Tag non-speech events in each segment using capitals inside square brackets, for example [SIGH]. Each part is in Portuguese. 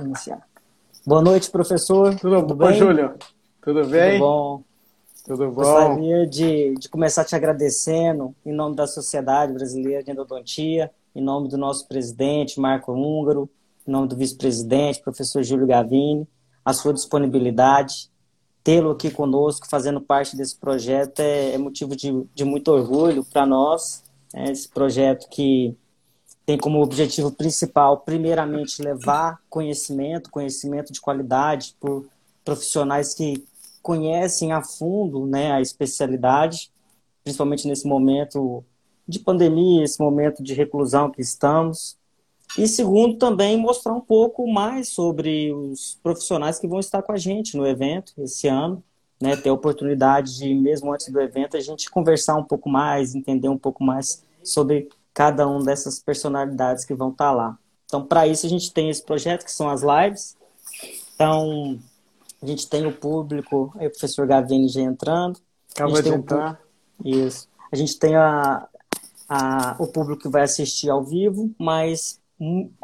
iniciar. Boa noite, professor. Tudo, Tudo bom, bem? Júlio? Tudo bem? Tudo bom. Tudo bom. Gostaria de, de começar te agradecendo em nome da Sociedade Brasileira de Endodontia, em nome do nosso presidente, Marco Húngaro, em nome do vice-presidente, professor Júlio Gavini, a sua disponibilidade. Tê-lo aqui conosco, fazendo parte desse projeto, é, é motivo de, de muito orgulho para nós. É esse projeto que tem como objetivo principal, primeiramente, levar conhecimento, conhecimento de qualidade por profissionais que conhecem a fundo né, a especialidade, principalmente nesse momento de pandemia, esse momento de reclusão que estamos. E segundo, também mostrar um pouco mais sobre os profissionais que vão estar com a gente no evento esse ano, né, ter a oportunidade de, mesmo antes do evento, a gente conversar um pouco mais, entender um pouco mais sobre cada uma dessas personalidades que vão estar tá lá. Então, para isso, a gente tem esse projeto, que são as lives. Então, a gente tem o público, aí o professor Gavini já entrando. Acabou de entrar. Isso. A gente tem a, a, o público que vai assistir ao vivo, mas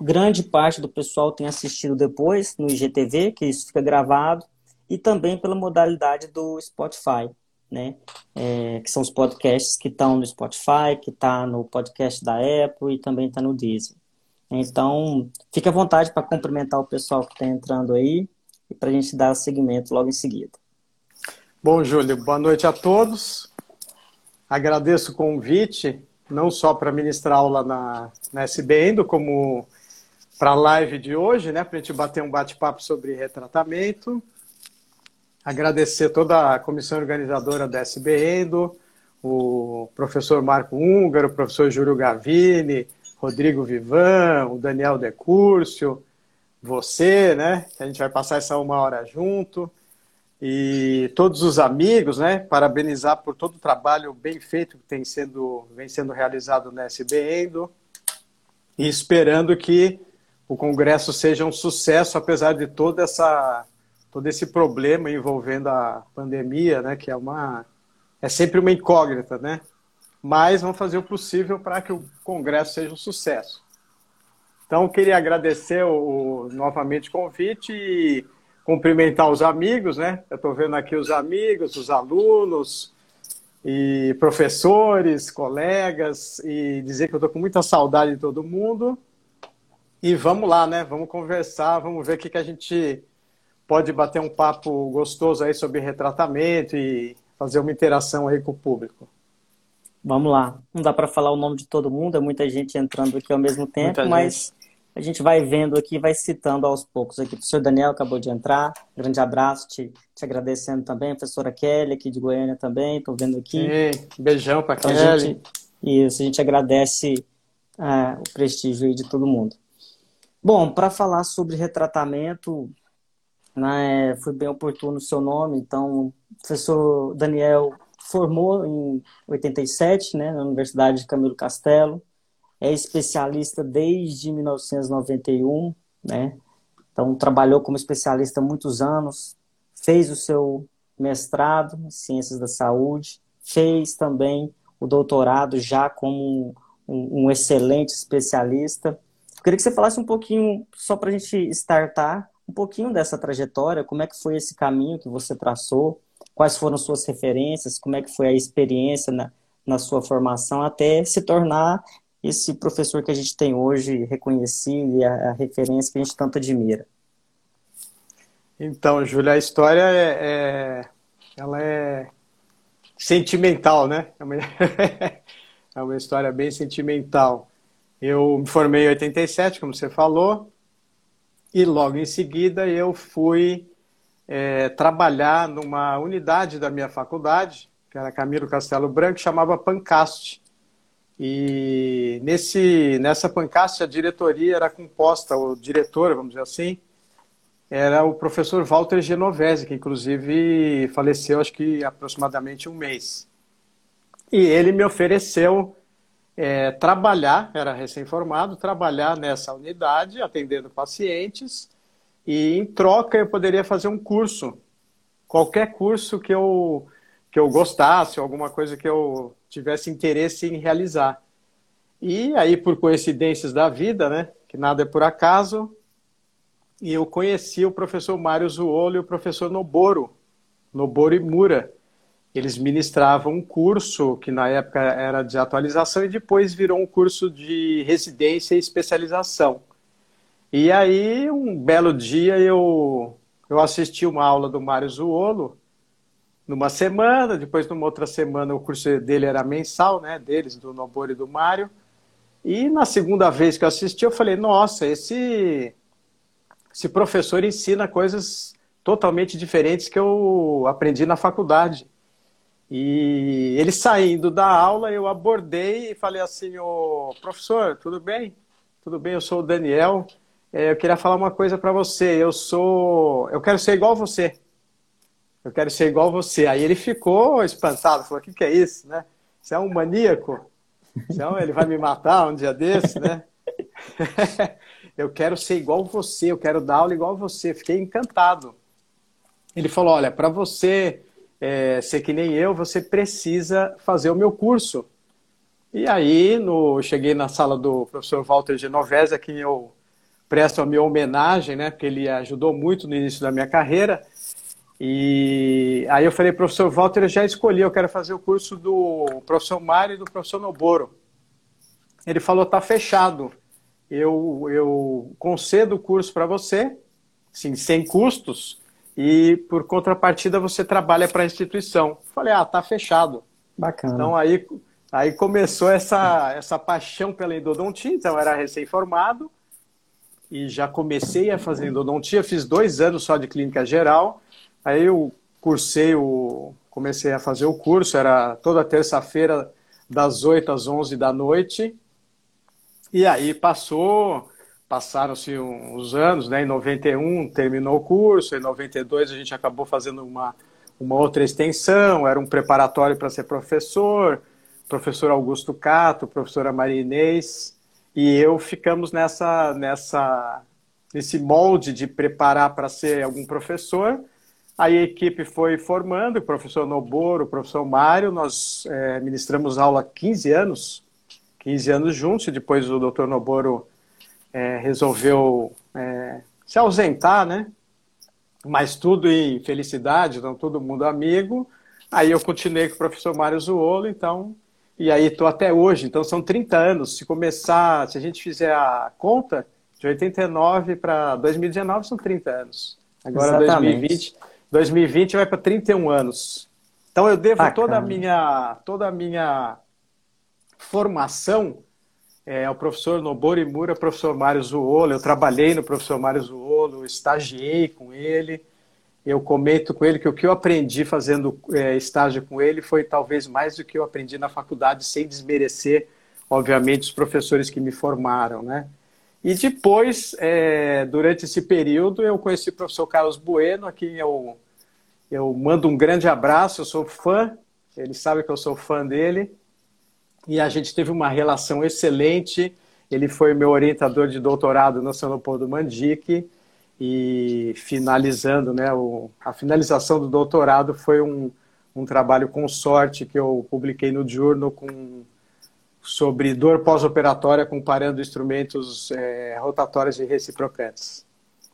grande parte do pessoal tem assistido depois no IGTV, que isso fica gravado, e também pela modalidade do Spotify né? É, que são os podcasts que estão no Spotify, que está no podcast da Apple e também está no Disney. Então, fique à vontade para cumprimentar o pessoal que está entrando aí e para a gente dar seguimento logo em seguida. Bom, Júlio, boa noite a todos. Agradeço o convite, não só para ministrar aula na, na SBN, como para a live de hoje, né, para a gente bater um bate-papo sobre retratamento agradecer toda a comissão organizadora da SBN, o professor Marco Húngaro, o professor Júlio Gavini, Rodrigo Vivan, o Daniel Decúrcio, você, né? Que a gente vai passar essa uma hora junto. E todos os amigos, né? Parabenizar por todo o trabalho bem feito que tem sendo, vem sendo realizado na SBN. E esperando que o congresso seja um sucesso, apesar de toda essa todo esse problema envolvendo a pandemia, né, que é uma é sempre uma incógnita, né? Mas vamos fazer o possível para que o congresso seja um sucesso. Então, queria agradecer o, novamente o convite e cumprimentar os amigos, né? Eu estou vendo aqui os amigos, os alunos e professores, colegas, e dizer que eu estou com muita saudade de todo mundo. E vamos lá, né? Vamos conversar, vamos ver o que, que a gente pode bater um papo gostoso aí sobre retratamento e fazer uma interação aí com o público. Vamos lá. Não dá para falar o nome de todo mundo, é muita gente entrando aqui ao mesmo tempo, muita mas gente. a gente vai vendo aqui, vai citando aos poucos aqui. O professor Daniel acabou de entrar, grande abraço, te, te agradecendo também. A professora Kelly, aqui de Goiânia também, estou vendo aqui. Sim, beijão para então, Kelly. A gente, isso, a gente agradece uh, o prestígio de todo mundo. Bom, para falar sobre retratamento, né, foi bem oportuno o seu nome. Então, o professor Daniel formou em 87, né, na Universidade de Camilo Castelo. É especialista desde 1991, né? Então, trabalhou como especialista muitos anos, fez o seu mestrado em Ciências da Saúde, fez também o doutorado já como um, um excelente especialista. Eu queria que você falasse um pouquinho, só para a gente startar, um pouquinho dessa trajetória, como é que foi esse caminho que você traçou, quais foram suas referências, como é que foi a experiência na, na sua formação até se tornar esse professor que a gente tem hoje reconhecido e a, a referência que a gente tanto admira. Então, Júlia, a história é, é, ela é sentimental, né? É uma, [LAUGHS] é uma história bem sentimental. Eu me formei em 87, como você falou, e logo em seguida eu fui é, trabalhar numa unidade da minha faculdade, que era Camilo Castelo Branco, chamava Pancast. E nesse, nessa Pancast a diretoria era composta, o diretor, vamos dizer assim, era o professor Walter Genovese, que inclusive faleceu acho que aproximadamente um mês. E ele me ofereceu é, trabalhar, era recém-formado, trabalhar nessa unidade, atendendo pacientes, e em troca eu poderia fazer um curso, qualquer curso que eu, que eu gostasse, alguma coisa que eu tivesse interesse em realizar. E aí, por coincidências da vida, né, que nada é por acaso, e eu conheci o professor Mário Zuolo e o professor Noboro, Noboro Mura. Eles ministravam um curso que na época era de atualização e depois virou um curso de residência e especialização. E aí, um belo dia, eu, eu assisti uma aula do Mário Zuolo, numa semana, depois numa outra semana o curso dele era mensal, né, deles, do Noboro e do Mário. E na segunda vez que eu assisti, eu falei, nossa, esse, esse professor ensina coisas totalmente diferentes que eu aprendi na faculdade. E ele saindo da aula, eu abordei e falei assim, ô professor, tudo bem? Tudo bem, eu sou o Daniel. É, eu queria falar uma coisa para você. Eu sou, eu quero ser igual você. Eu quero ser igual você. Aí ele ficou espantado, falou: "O que, que é isso, né? Você é um maníaco? Então ele vai me matar um dia desse, né? [LAUGHS] eu quero ser igual você. Eu quero dar aula igual você. Fiquei encantado. Ele falou: olha, para você é, ser que nem eu, você precisa fazer o meu curso. E aí, no, cheguei na sala do professor Walter Genovese, a quem eu presto a minha homenagem, né, porque ele ajudou muito no início da minha carreira. E aí eu falei, professor Walter, eu já escolhi, eu quero fazer o curso do professor Mário e do professor Noboro. Ele falou, tá fechado. Eu, eu concedo o curso para você, sim, sem custos, e por contrapartida você trabalha para a instituição. Falei, ah, tá fechado. Bacana. Então aí, aí começou essa, essa paixão pela endodontia, então eu era recém-formado, e já comecei a fazer endodontia, fiz dois anos só de clínica geral, aí eu cursei o, comecei a fazer o curso, era toda terça-feira das 8 às 11 da noite, e aí passou, passaram-se uns anos, né, em 91 terminou o curso, em 92 a gente acabou fazendo uma, uma outra extensão, era um preparatório para ser professor, professor Augusto Cato, professora Maria Inês, e eu ficamos nessa, nessa, nesse molde de preparar para ser algum professor. Aí a equipe foi formando, o professor Noboro, o professor Mário, nós é, ministramos aula há 15 anos, 15 anos juntos, e depois o doutor Noboro é, resolveu é, se ausentar, né? Mas tudo em felicidade, então todo mundo amigo. Aí eu continuei com o professor Mário Zuolo, então e aí estou até hoje, então são 30 anos. Se começar, se a gente fizer a conta, de 89 para 2019 são 30 anos. Agora Exatamente. 2020, 2020 vai para 31 anos. Então eu devo Bacana. toda a minha toda a minha formação é, ao professor Nobori Mura, professor Mário Zuolo. Eu trabalhei no professor Mário Zuolo, estagiei com ele eu comento com ele que o que eu aprendi fazendo é, estágio com ele foi talvez mais do que eu aprendi na faculdade, sem desmerecer, obviamente, os professores que me formaram, né? E depois, é, durante esse período, eu conheci o professor Carlos Bueno, a quem eu, eu mando um grande abraço, eu sou fã, ele sabe que eu sou fã dele, e a gente teve uma relação excelente, ele foi meu orientador de doutorado no São Leopoldo Mandique, e finalizando, né, o, a finalização do doutorado foi um, um trabalho com sorte que eu publiquei no Journal com, sobre dor pós-operatória comparando instrumentos é, rotatórios e reciprocantes.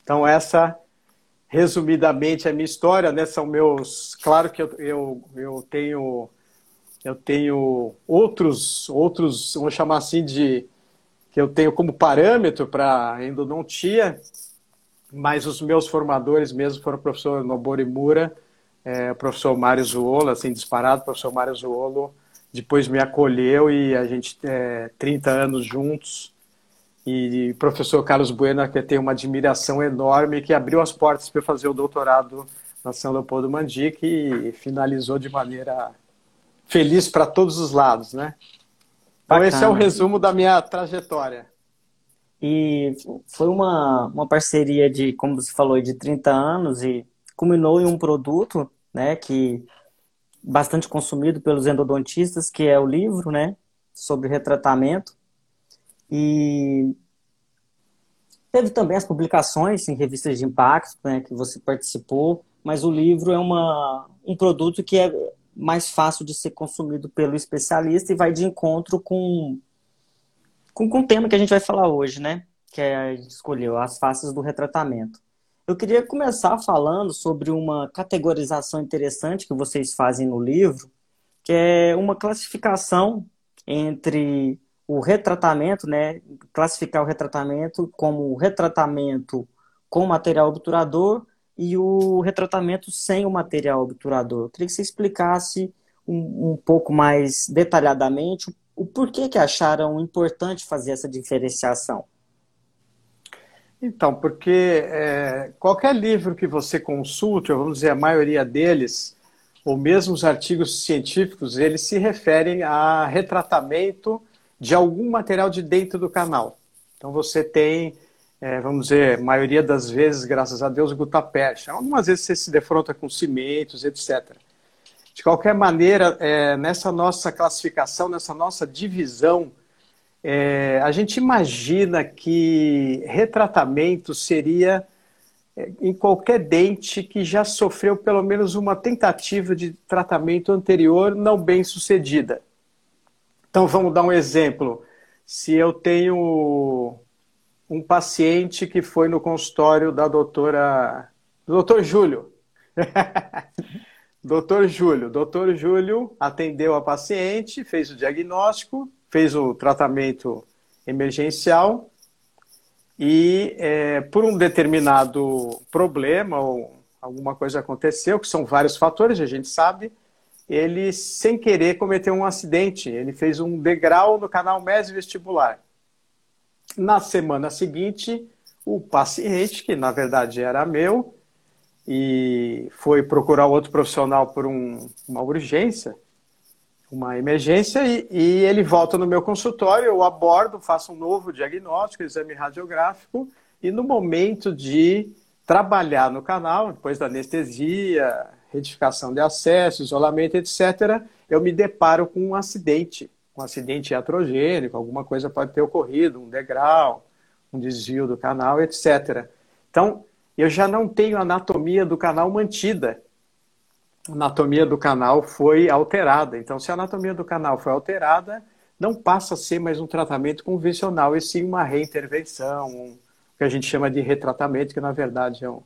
Então, essa, resumidamente, é a minha história, né, são meus... Claro que eu, eu, eu tenho... Eu tenho outros, outros, vamos chamar assim de, que eu tenho como parâmetro para endodontia, mas os meus formadores mesmo foram o professor Nobori Mura, é, o professor Mário Zuolo, assim, disparado, o professor Mário Zuolo, depois me acolheu e a gente, é, 30 anos juntos, e o professor Carlos Bueno, que tem uma admiração enorme, que abriu as portas para eu fazer o doutorado na São Leopoldo Mandique e finalizou de maneira feliz para todos os lados, né? Então Bacana. esse é o resumo da minha trajetória. E foi uma, uma parceria de, como você falou, de 30 anos e culminou em um produto, né, que bastante consumido pelos endodontistas, que é o livro, né, sobre retratamento. E teve também as publicações em revistas de impacto, né, que você participou, mas o livro é uma, um produto que é mais fácil de ser consumido pelo especialista e vai de encontro com com, com o tema que a gente vai falar hoje, né? que a gente escolheu, as faces do retratamento. Eu queria começar falando sobre uma categorização interessante que vocês fazem no livro, que é uma classificação entre o retratamento, né, classificar o retratamento como retratamento com material obturador e o retratamento sem o material obturador. Eu queria que você explicasse um, um pouco mais detalhadamente o, o porquê que acharam importante fazer essa diferenciação. Então, porque é, qualquer livro que você consulte, ou vamos dizer a maioria deles, ou mesmo os artigos científicos, eles se referem a retratamento de algum material de dentro do canal. Então você tem, é, vamos dizer, maioria das vezes, graças a Deus, gutapercha. Algumas vezes você se defronta com cimentos, etc. De qualquer maneira, é, nessa nossa classificação, nessa nossa divisão, é, a gente imagina que retratamento seria em qualquer dente que já sofreu pelo menos uma tentativa de tratamento anterior não bem sucedida. Então vamos dar um exemplo. Se eu tenho um paciente que foi no consultório da doutora, doutor Júlio. [LAUGHS] doutor Júlio. Doutor Júlio atendeu a paciente, fez o diagnóstico, fez o tratamento emergencial e é, por um determinado problema ou alguma coisa aconteceu, que são vários fatores, a gente sabe, ele sem querer cometeu um acidente, ele fez um degrau no canal mesovestibular. Na semana seguinte, o paciente, que na verdade era meu, e foi procurar outro profissional por um, uma urgência, uma emergência e, e, ele volta no meu consultório, eu abordo, faço um novo diagnóstico, exame radiográfico, e no momento de trabalhar no canal, depois da anestesia, retificação de acesso, isolamento, etc., eu me deparo com um acidente, um acidente iatrogênico, alguma coisa pode ter ocorrido, um degrau, um desvio do canal, etc. Então, eu já não tenho anatomia do canal mantida a anatomia do canal foi alterada. Então, se a anatomia do canal foi alterada, não passa a ser mais um tratamento convencional, e sim uma reintervenção, um, o que a gente chama de retratamento, que na verdade é um,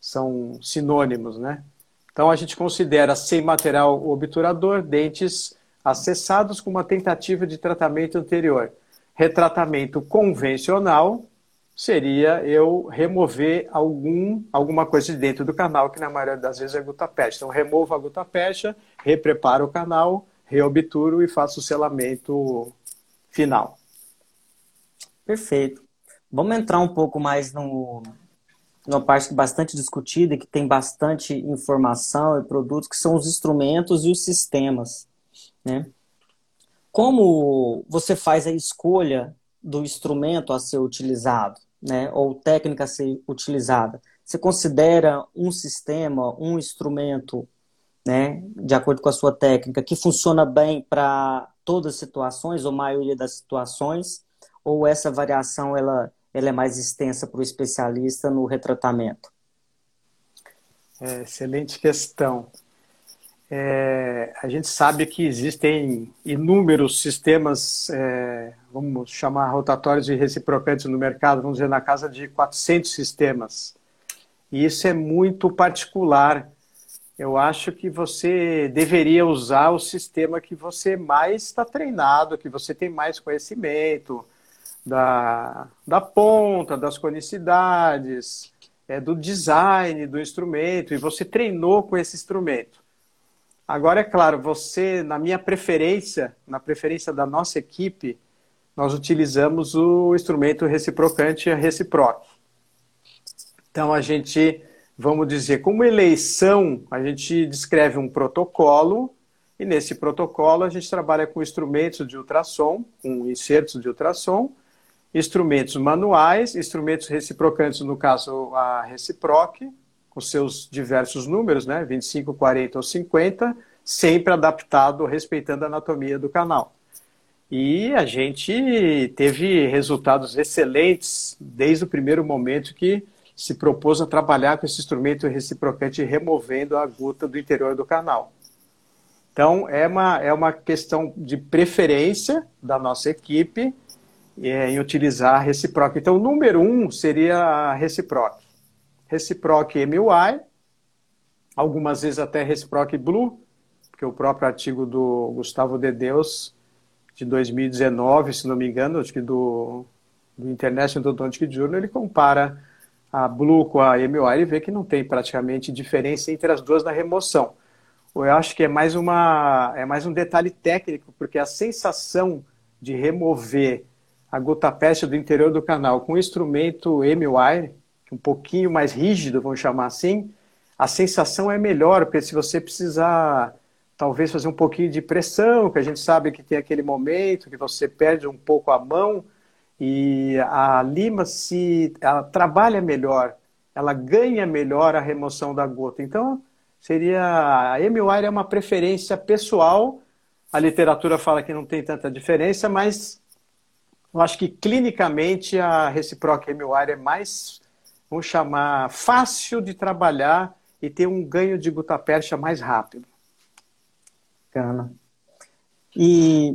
são sinônimos, né? Então, a gente considera sem material obturador dentes acessados com uma tentativa de tratamento anterior. Retratamento convencional, seria eu remover algum, alguma coisa de dentro do canal, que na maioria das vezes é gutapecha. Então, removo a gutapecha, repreparo o canal, reobturo e faço o selamento final. Perfeito. Vamos entrar um pouco mais no, numa parte bastante discutida, que tem bastante informação e produtos, que são os instrumentos e os sistemas. Né? Como você faz a escolha do instrumento a ser utilizado? né, ou técnica a ser utilizada, você considera um sistema, um instrumento, né, de acordo com a sua técnica, que funciona bem para todas as situações, ou maioria das situações, ou essa variação ela, ela é mais extensa para o especialista no retratamento? É, excelente questão. É, a gente sabe que existem inúmeros sistemas, é, vamos chamar rotatórios e reciprocantes no mercado, vamos dizer, na casa de 400 sistemas. E isso é muito particular. Eu acho que você deveria usar o sistema que você mais está treinado, que você tem mais conhecimento da, da ponta, das conicidades, é, do design do instrumento, e você treinou com esse instrumento. Agora, é claro, você, na minha preferência, na preferência da nossa equipe, nós utilizamos o instrumento reciprocante a reciproc. Então, a gente, vamos dizer, como eleição, a gente descreve um protocolo, e nesse protocolo a gente trabalha com instrumentos de ultrassom, com insertos de ultrassom, instrumentos manuais, instrumentos reciprocantes, no caso a reciproc, com seus diversos números, né, 25, 40 ou 50, sempre adaptado, respeitando a anatomia do canal. E a gente teve resultados excelentes desde o primeiro momento que se propôs a trabalhar com esse instrumento reciprocante, removendo a gota do interior do canal. Então, é uma, é uma questão de preferência da nossa equipe é, em utilizar a reciproc. Então, o número um seria a reciproc. Reciproc MUI, algumas vezes até reciproc Blue, porque o próprio artigo do Gustavo de Deus, de 2019, se não me engano, acho que do, do International Odontic Journal, ele compara a Blue com a MUI e vê que não tem praticamente diferença entre as duas na remoção. Eu acho que é mais, uma, é mais um detalhe técnico, porque a sensação de remover a gota peste do interior do canal com o instrumento MUI, um pouquinho mais rígido, vamos chamar assim, a sensação é melhor, porque se você precisar talvez fazer um pouquinho de pressão, que a gente sabe que tem aquele momento que você perde um pouco a mão e a lima se ela trabalha melhor, ela ganha melhor a remoção da gota. Então, seria a MUI é uma preferência pessoal. A literatura fala que não tem tanta diferença, mas eu acho que clinicamente a Reciproc MUI é mais, vamos chamar, fácil de trabalhar e ter um ganho de gutapercha mais rápido. Bacana. E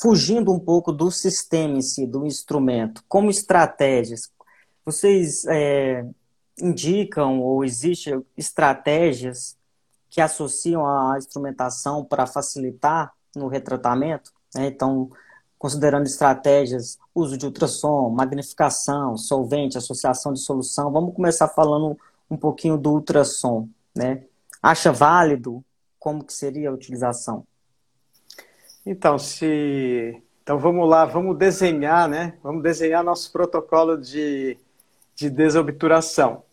fugindo um pouco do sistema em si, do instrumento, como estratégias, vocês é, indicam ou existem estratégias que associam a instrumentação para facilitar no retratamento? Né? Então, considerando estratégias, uso de ultrassom, magnificação, solvente, associação de solução, vamos começar falando um pouquinho do ultrassom, né? Acha válido como que seria a utilização? Então, se então vamos lá, vamos desenhar, né? Vamos desenhar nosso protocolo de, de desobturação.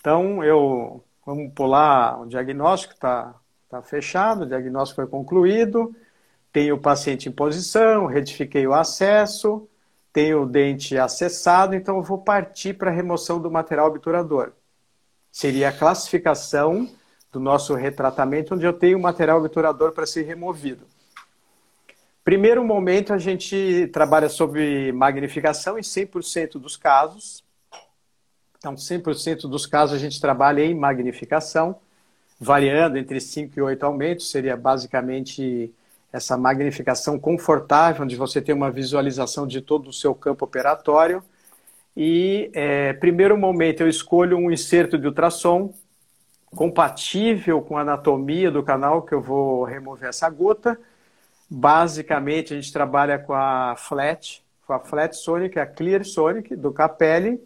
Então, eu vamos pular o diagnóstico, está tá fechado, o diagnóstico foi concluído, tenho o paciente em posição, retifiquei o acesso, tenho o dente acessado, então eu vou partir para a remoção do material obturador. Seria a classificação do nosso retratamento, onde eu tenho o material obturador para ser removido. Primeiro momento, a gente trabalha sobre magnificação em 100% dos casos. Então, 100% dos casos a gente trabalha em magnificação, variando entre 5 e 8 aumentos, seria basicamente essa magnificação confortável, onde você tem uma visualização de todo o seu campo operatório. E, é, primeiro momento, eu escolho um inserto de ultrassom compatível com a anatomia do canal que eu vou remover essa gota. Basicamente, a gente trabalha com a Flat, com a Flat Sonic, a Clear Sonic do Capelli,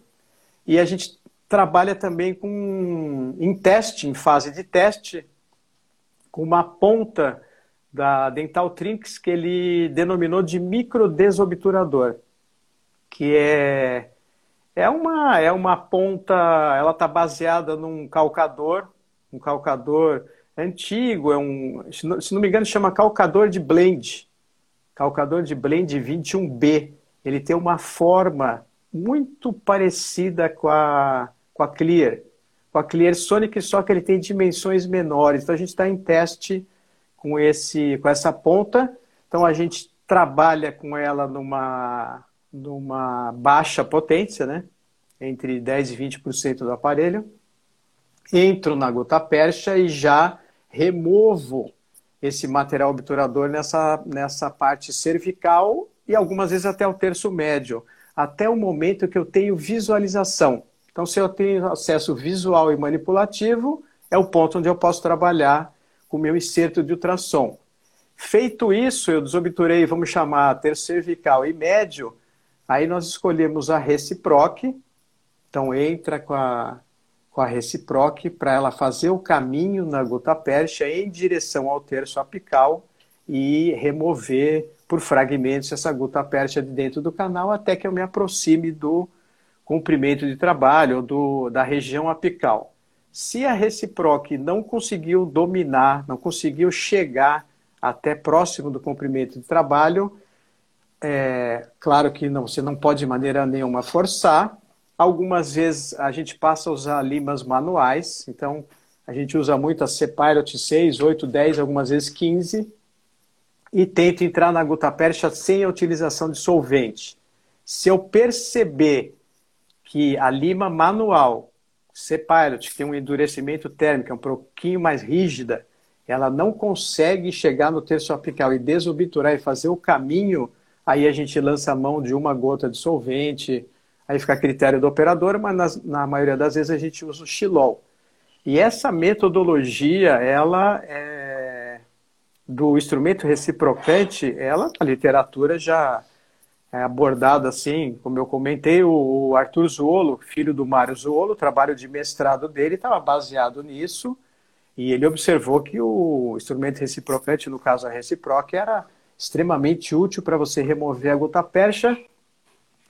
e a gente trabalha também com em teste, em fase de teste, com uma ponta da Dental Trinks que ele denominou de microdesobturador, que é é uma é uma ponta, ela está baseada num calcador, um calcador antigo, é um, se não, se não me engano chama calcador de blend, calcador de blend 21B. Ele tem uma forma muito parecida com a com a Clear, com a Clear Sonic, só que ele tem dimensões menores. Então a gente está em teste com, esse, com essa ponta. Então a gente trabalha com ela numa, numa baixa potência, né? entre 10% e 20% do aparelho. Entro na gota percha e já removo esse material obturador nessa, nessa parte cervical e algumas vezes até o terço médio, até o momento que eu tenho visualização. Então, se eu tenho acesso visual e manipulativo, é o ponto onde eu posso trabalhar com o meu inserto de ultrassom. Feito isso, eu desobturei, vamos chamar terço cervical e médio, aí nós escolhemos a reciproc, então entra com a, com a reciproc para ela fazer o caminho na gota pérsia em direção ao terço apical e remover por fragmentos essa gota pérsia de dentro do canal até que eu me aproxime do comprimento de trabalho do, da região apical. Se a Reciproc não conseguiu dominar, não conseguiu chegar até próximo do comprimento de trabalho, é, claro que não, você não pode de maneira nenhuma forçar. Algumas vezes a gente passa a usar limas manuais, então a gente usa muito a C-Pilot 6, 8, 10, algumas vezes 15, e tenta entrar na gutapercha sem a utilização de solvente. Se eu perceber que a lima manual C-Pilot, que tem um endurecimento térmico é um pouquinho mais rígida, ela não consegue chegar no terço apical e desobturar e fazer o caminho aí a gente lança a mão de uma gota de solvente, aí fica a critério do operador, mas na maioria das vezes a gente usa o xilol. E essa metodologia, ela é, do instrumento reciprocante, ela na literatura já é abordada assim, como eu comentei, o Arthur Zuolo, filho do Mário Zuolo, o trabalho de mestrado dele estava baseado nisso, e ele observou que o instrumento reciprocante, no caso a reciproc, era extremamente útil para você remover a gota percha,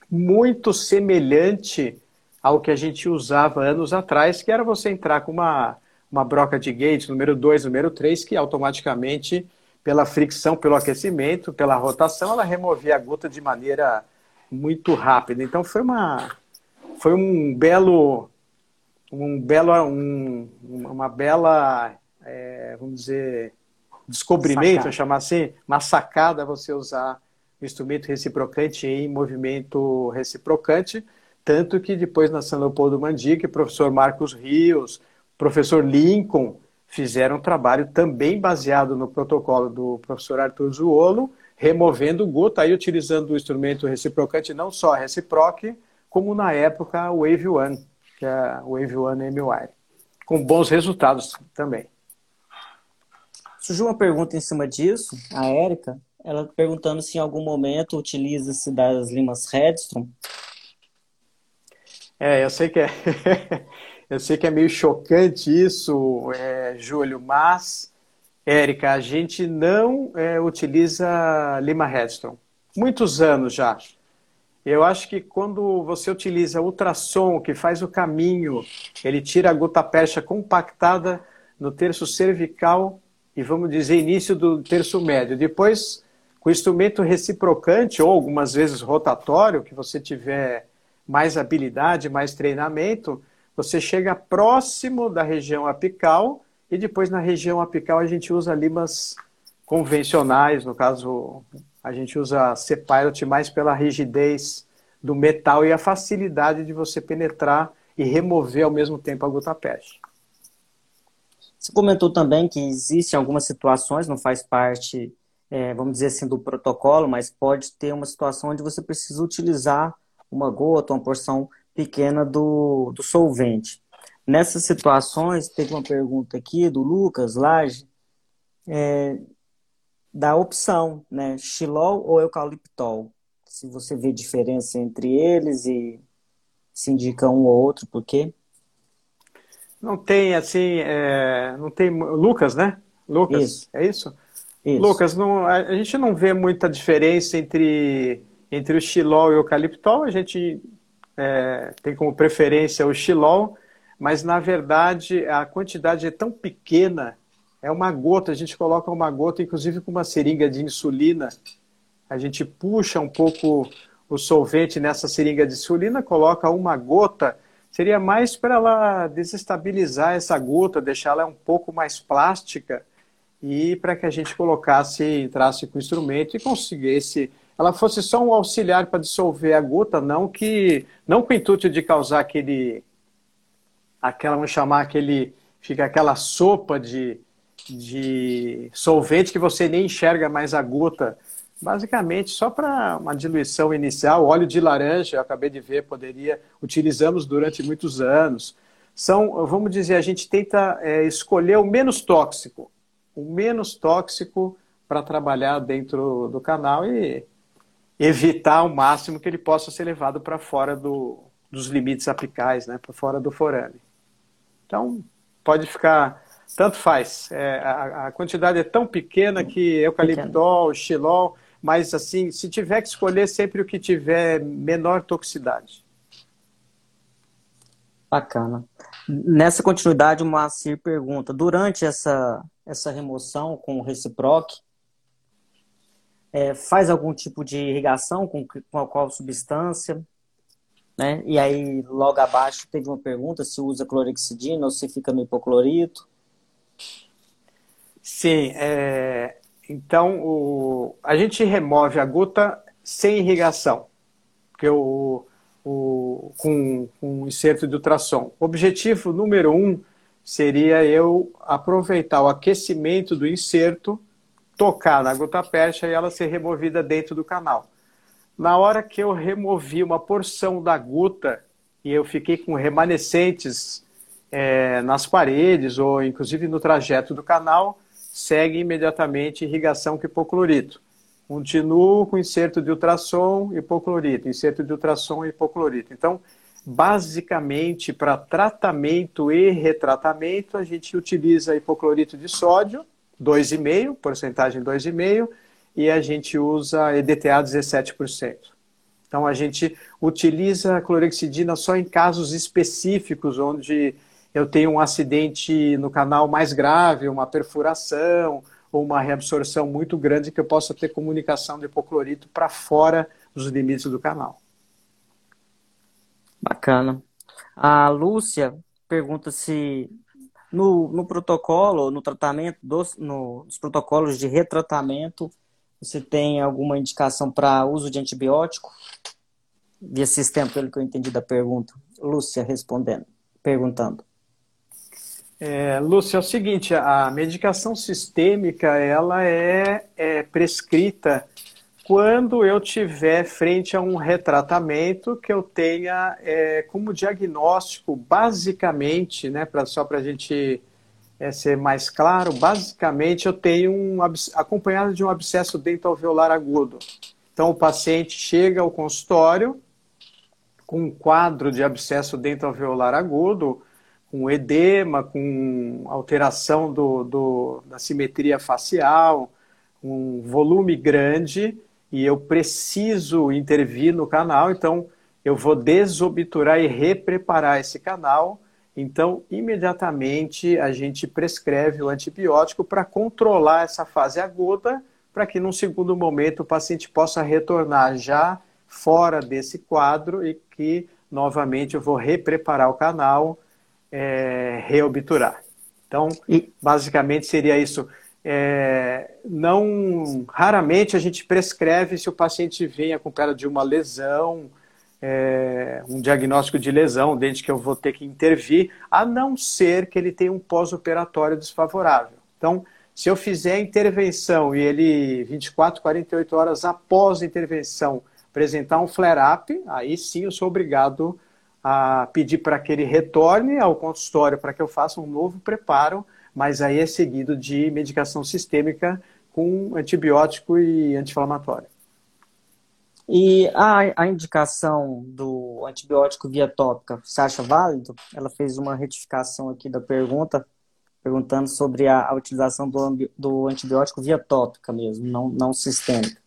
muito semelhante ao que a gente usava anos atrás, que era você entrar com uma, uma broca de gate número 2, número 3, que automaticamente pela fricção, pelo aquecimento, pela rotação, ela removia a gota de maneira muito rápida. Então foi uma foi um belo um belo um, uma bela é, vamos dizer descobrimento, sacada. chamar assim, uma sacada você usar o instrumento reciprocante em movimento reciprocante, tanto que depois na São Leopoldo Mandique, professor Marcos Rios, professor Lincoln fizeram um trabalho também baseado no protocolo do professor Arthur Zuolo, removendo gota, aí utilizando o instrumento reciprocante, não só a Reciproc, como na época o Wave One, que é o Wave One M-Wire, com bons resultados também. Surgiu uma pergunta em cima disso, a Érica, ela perguntando se em algum momento utiliza-se das limas Redstrom. É, eu sei que é [LAUGHS] Eu sei que é meio chocante isso, é, Júlio, mas, Érica, a gente não é, utiliza Lima Redstone. Muitos anos já. Eu acho que quando você utiliza ultrassom, que faz o caminho, ele tira a gota percha compactada no terço cervical e, vamos dizer, início do terço médio. Depois, com o instrumento reciprocante, ou algumas vezes rotatório, que você tiver mais habilidade, mais treinamento, você chega próximo da região apical e depois na região apical a gente usa limas convencionais, no caso a gente usa C-Pilot mais pela rigidez do metal e a facilidade de você penetrar e remover ao mesmo tempo a gota peste. Você comentou também que existem algumas situações, não faz parte, é, vamos dizer assim, do protocolo, mas pode ter uma situação onde você precisa utilizar uma gota, uma porção pequena do, do solvente. Nessas situações, teve uma pergunta aqui do Lucas Lage, é, da opção, né? Xilol ou eucaliptol. Se você vê diferença entre eles e se indica um ou outro, por quê? Não tem assim, é, não tem Lucas, né? Lucas, isso. é isso? isso? Lucas, não, a, gente não vê muita diferença entre entre o xilol e o eucaliptol. A gente é, tem como preferência o xilol, mas na verdade a quantidade é tão pequena, é uma gota, a gente coloca uma gota, inclusive com uma seringa de insulina, a gente puxa um pouco o solvente nessa seringa de insulina, coloca uma gota, seria mais para ela desestabilizar essa gota, deixá-la um pouco mais plástica e para que a gente colocasse, entrasse com o instrumento e conseguisse ela fosse só um auxiliar para dissolver a gota, não que não com o intuito de causar aquele aquela vamos chamar aquele fica aquela sopa de, de solvente que você nem enxerga mais a gota. Basicamente, só para uma diluição inicial, óleo de laranja, eu acabei de ver, poderia, utilizamos durante muitos anos. São, vamos dizer, a gente tenta é, escolher o menos tóxico, o menos tóxico para trabalhar dentro do canal e evitar ao máximo que ele possa ser levado para fora do, dos limites apicais, né, para fora do forame. Então, pode ficar, tanto faz. É, a, a, quantidade é tão pequena que eucaliptol, xilol, mas assim, se tiver que escolher sempre o que tiver menor toxicidade. Bacana. Nessa continuidade, o Moacir pergunta: durante essa, essa remoção com o reciproc, é, faz algum tipo de irrigação com, com qual substância, né? E aí, logo abaixo, teve uma pergunta se usa clorexidina ou se fica no hipoclorito. Sim, é... então o... a gente remove a gota sem irrigação, porque o, o... com, com inserto de ultrassom. O objetivo número um seria eu aproveitar o aquecimento do inserto tocar na gota percha e ela ser removida dentro do canal. Na hora que eu removi uma porção da guta e eu fiquei com remanescentes é, nas paredes ou inclusive no trajeto do canal, segue imediatamente irrigação com hipoclorito. Continuo com inserto de ultrassom hipoclorito, inserto de ultrassom hipoclorito. Então, basicamente, para tratamento e retratamento, a gente utiliza hipoclorito de sódio, 2,5, porcentagem 2,5, e a gente usa EDTA 17%. Então, a gente utiliza clorexidina só em casos específicos, onde eu tenho um acidente no canal mais grave, uma perfuração ou uma reabsorção muito grande que eu possa ter comunicação de hipoclorito para fora dos limites do canal. Bacana. A Lúcia pergunta se no, no protocolo, no tratamento, dos, no, nos protocolos de retratamento, você tem alguma indicação para uso de antibiótico? Via sistema, pelo que eu entendi da pergunta. Lúcia respondendo, perguntando. É, Lúcia, é o seguinte, a medicação sistêmica ela é, é prescrita quando eu tiver frente a um retratamento que eu tenha é, como diagnóstico, basicamente, né, pra, só para a gente é, ser mais claro, basicamente eu tenho um acompanhado de um abscesso dentalveolar agudo. Então o paciente chega ao consultório com um quadro de abscesso dentalveolar agudo, com edema, com alteração do, do, da simetria facial, um volume grande, e eu preciso intervir no canal, então eu vou desobturar e repreparar esse canal. Então, imediatamente a gente prescreve o antibiótico para controlar essa fase aguda, para que num segundo momento o paciente possa retornar já fora desse quadro e que novamente eu vou repreparar o canal é, reobturar. Então, e... basicamente seria isso. É, não raramente a gente prescreve se o paciente vem acompanhado de uma lesão, é, um diagnóstico de lesão, desde que eu vou ter que intervir, a não ser que ele tenha um pós-operatório desfavorável. Então, se eu fizer a intervenção e ele 24, 48 horas após a intervenção apresentar um flare-up, aí sim eu sou obrigado a pedir para que ele retorne ao consultório para que eu faça um novo preparo, mas aí é seguido de medicação sistêmica com antibiótico e anti-inflamatório. E a, a, indicação do antibiótico via tópica, você acha válido? Ela fez uma retificação aqui da pergunta, perguntando sobre a, a utilização do, do, antibiótico via tópica mesmo, não, não sistêmica.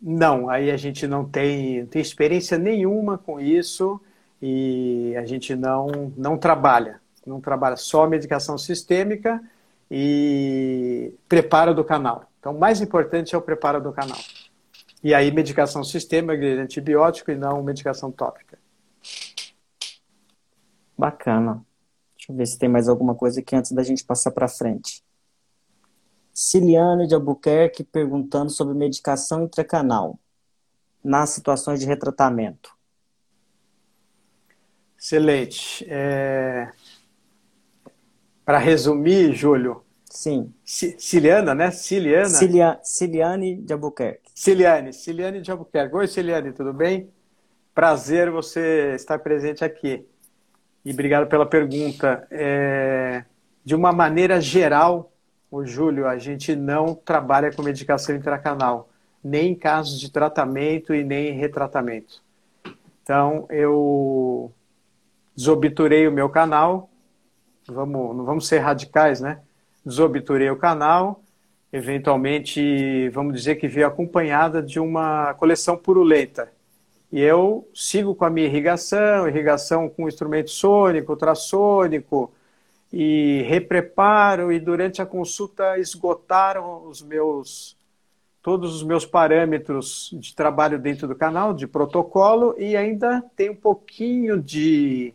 Não, aí a gente não tem, tem experiência nenhuma com isso e a gente não, não trabalha. Não trabalha só medicação sistêmica e preparo do canal. Então, o mais importante é o preparo do canal. E aí, medicação sistêmica antibiótico e não medicação tópica. Bacana. Deixa eu ver se tem mais alguma coisa aqui antes da gente passar para frente. Ciliane de Albuquerque perguntando sobre medicação intracanal nas situações de retratamento. Excelente. É... Para resumir, Júlio. Sim. Ciliana, né? Ciliana. Cilia... Ciliane de Albuquerque. Ciliane, Ciliane de Albuquerque. Oi, Ciliane, tudo bem? Prazer você estar presente aqui. E obrigado pela pergunta. É... De uma maneira geral, o Júlio, a gente não trabalha com medicação intracanal, nem em casos de tratamento e nem em retratamento. Então, eu desobturei o meu canal, vamos, não vamos ser radicais, né? Desobturei o canal, eventualmente, vamos dizer que veio acompanhada de uma coleção purulenta. E eu sigo com a minha irrigação, irrigação com instrumento sônico, ultrassônico, e repreparo, e durante a consulta esgotaram os meus todos os meus parâmetros de trabalho dentro do canal, de protocolo, e ainda tem um pouquinho de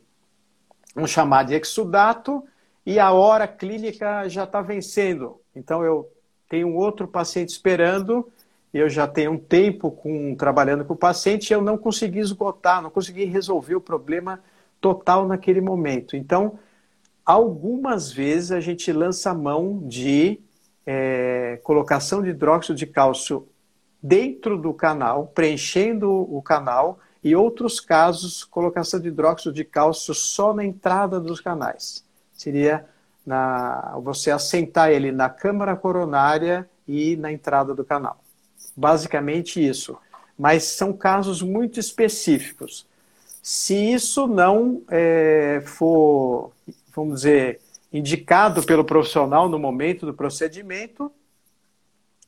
vamos chamar de exudato, e a hora clínica já está vencendo. Então eu tenho outro paciente esperando, eu já tenho um tempo com, trabalhando com o paciente e eu não consegui esgotar, não consegui resolver o problema total naquele momento. Então, algumas vezes a gente lança mão de é, colocação de hidróxido de cálcio dentro do canal, preenchendo o canal, e outros casos, colocação de hidróxido de cálcio só na entrada dos canais. Seria na, você assentar ele na câmara coronária e na entrada do canal. Basicamente isso. Mas são casos muito específicos. Se isso não é, for, vamos dizer, indicado pelo profissional no momento do procedimento,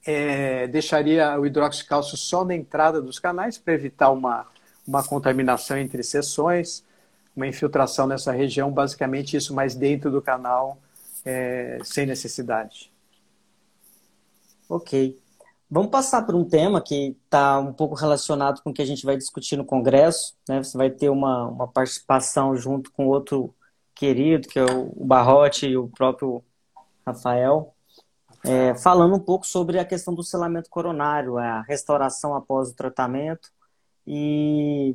é, deixaria o hidróxido de cálcio só na entrada dos canais para evitar uma, uma contaminação entre seções, uma infiltração nessa região, basicamente isso mais dentro do canal, é, sem necessidade. Ok. Vamos passar por um tema que está um pouco relacionado com o que a gente vai discutir no Congresso. Né? Você vai ter uma, uma participação junto com outro querido, que é o Barrote e o próprio Rafael, é, falando um pouco sobre a questão do selamento coronário, a restauração após o tratamento. E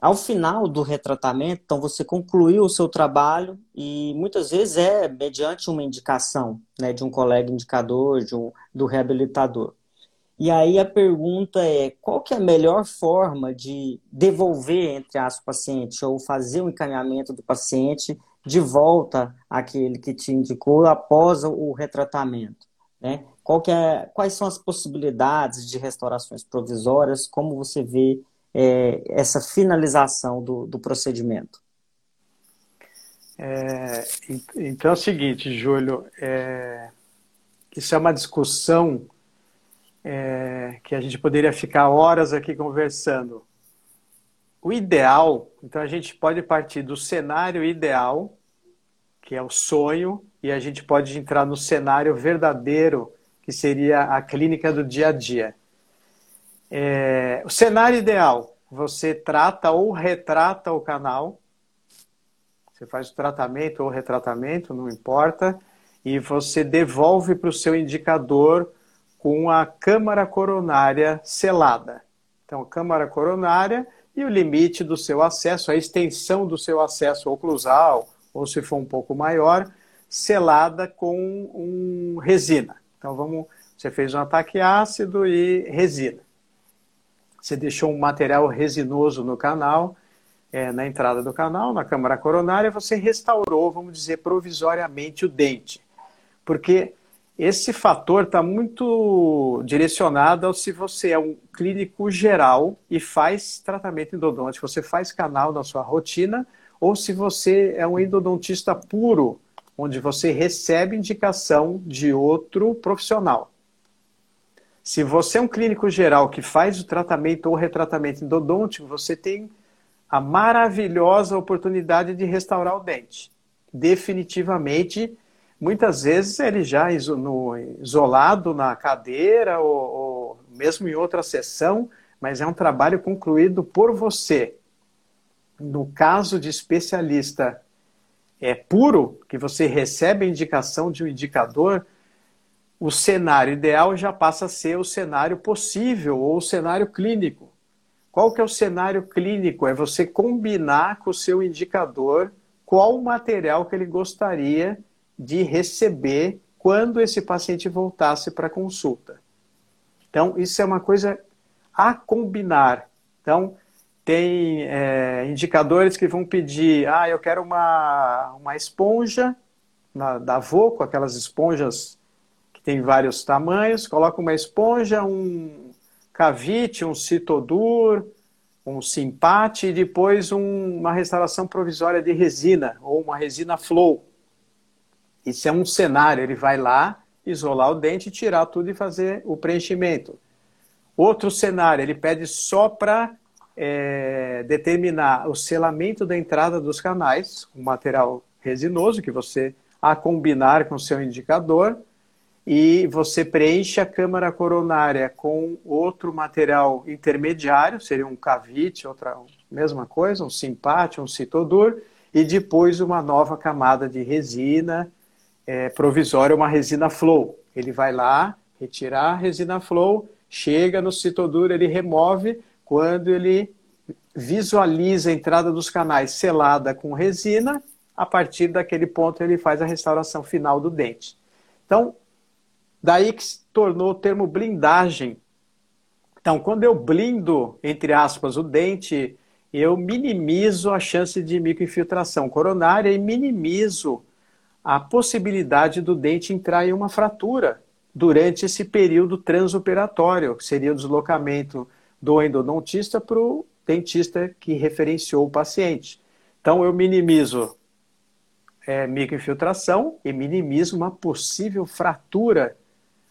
ao final do retratamento, então você concluiu o seu trabalho e muitas vezes é mediante uma indicação né, de um colega indicador, de um, do reabilitador. E aí a pergunta é, qual que é a melhor forma de devolver, entre o paciente, ou fazer o encaminhamento do paciente de volta àquele que te indicou após o retratamento? Né? É, quais são as possibilidades de restaurações provisórias? Como você vê é, essa finalização do, do procedimento? É, então é o seguinte, Júlio, é, isso é uma discussão é, que a gente poderia ficar horas aqui conversando. O ideal, então a gente pode partir do cenário ideal, que é o sonho, e a gente pode entrar no cenário verdadeiro, que seria a clínica do dia a dia. É, o cenário ideal, você trata ou retrata o canal, você faz o tratamento ou retratamento, não importa, e você devolve para o seu indicador com a câmara coronária selada. Então, câmara coronária e o limite do seu acesso, a extensão do seu acesso oclusal, ou se for um pouco maior, selada com um resina. Então, vamos, você fez um ataque ácido e resina. Você deixou um material resinoso no canal, é, na entrada do canal, na câmara coronária, você restaurou, vamos dizer, provisoriamente o dente. Porque esse fator está muito direcionado ao se você é um clínico geral e faz tratamento endodôntico, você faz canal na sua rotina, ou se você é um endodontista puro, onde você recebe indicação de outro profissional. Se você é um clínico geral que faz o tratamento ou retratamento endodôntico, você tem a maravilhosa oportunidade de restaurar o dente. Definitivamente muitas vezes ele já isolado na cadeira ou, ou mesmo em outra sessão, mas é um trabalho concluído por você. No caso de especialista é puro, que você recebe a indicação de um indicador, o cenário ideal já passa a ser o cenário possível ou o cenário clínico. Qual que é o cenário clínico? É você combinar com o seu indicador qual material que ele gostaria de receber quando esse paciente voltasse para a consulta. Então, isso é uma coisa a combinar. Então, tem é, indicadores que vão pedir, ah, eu quero uma, uma esponja na, da Voco, aquelas esponjas que tem vários tamanhos, coloca uma esponja, um cavite, um citodur, um simpate e depois um, uma restauração provisória de resina ou uma resina flow. Isso é um cenário, ele vai lá, isolar o dente, tirar tudo e fazer o preenchimento. Outro cenário, ele pede só para é, determinar o selamento da entrada dos canais, com material resinoso, que você, a combinar com o seu indicador, e você preenche a câmara coronária com outro material intermediário, seria um cavite, outra mesma coisa, um simpate, um citodur, e depois uma nova camada de resina é, provisória uma resina flow. Ele vai lá, retirar a resina flow, chega no citoduro, ele remove. Quando ele visualiza a entrada dos canais selada com resina, a partir daquele ponto ele faz a restauração final do dente. Então, daí que se tornou o termo blindagem Então, quando eu blindo, entre aspas, o dente, eu minimizo a chance de microinfiltração coronária e minimizo a possibilidade do dente entrar em uma fratura durante esse período transoperatório, que seria o deslocamento do endodontista para o dentista que referenciou o paciente. Então, eu minimizo é, microinfiltração e minimizo uma possível fratura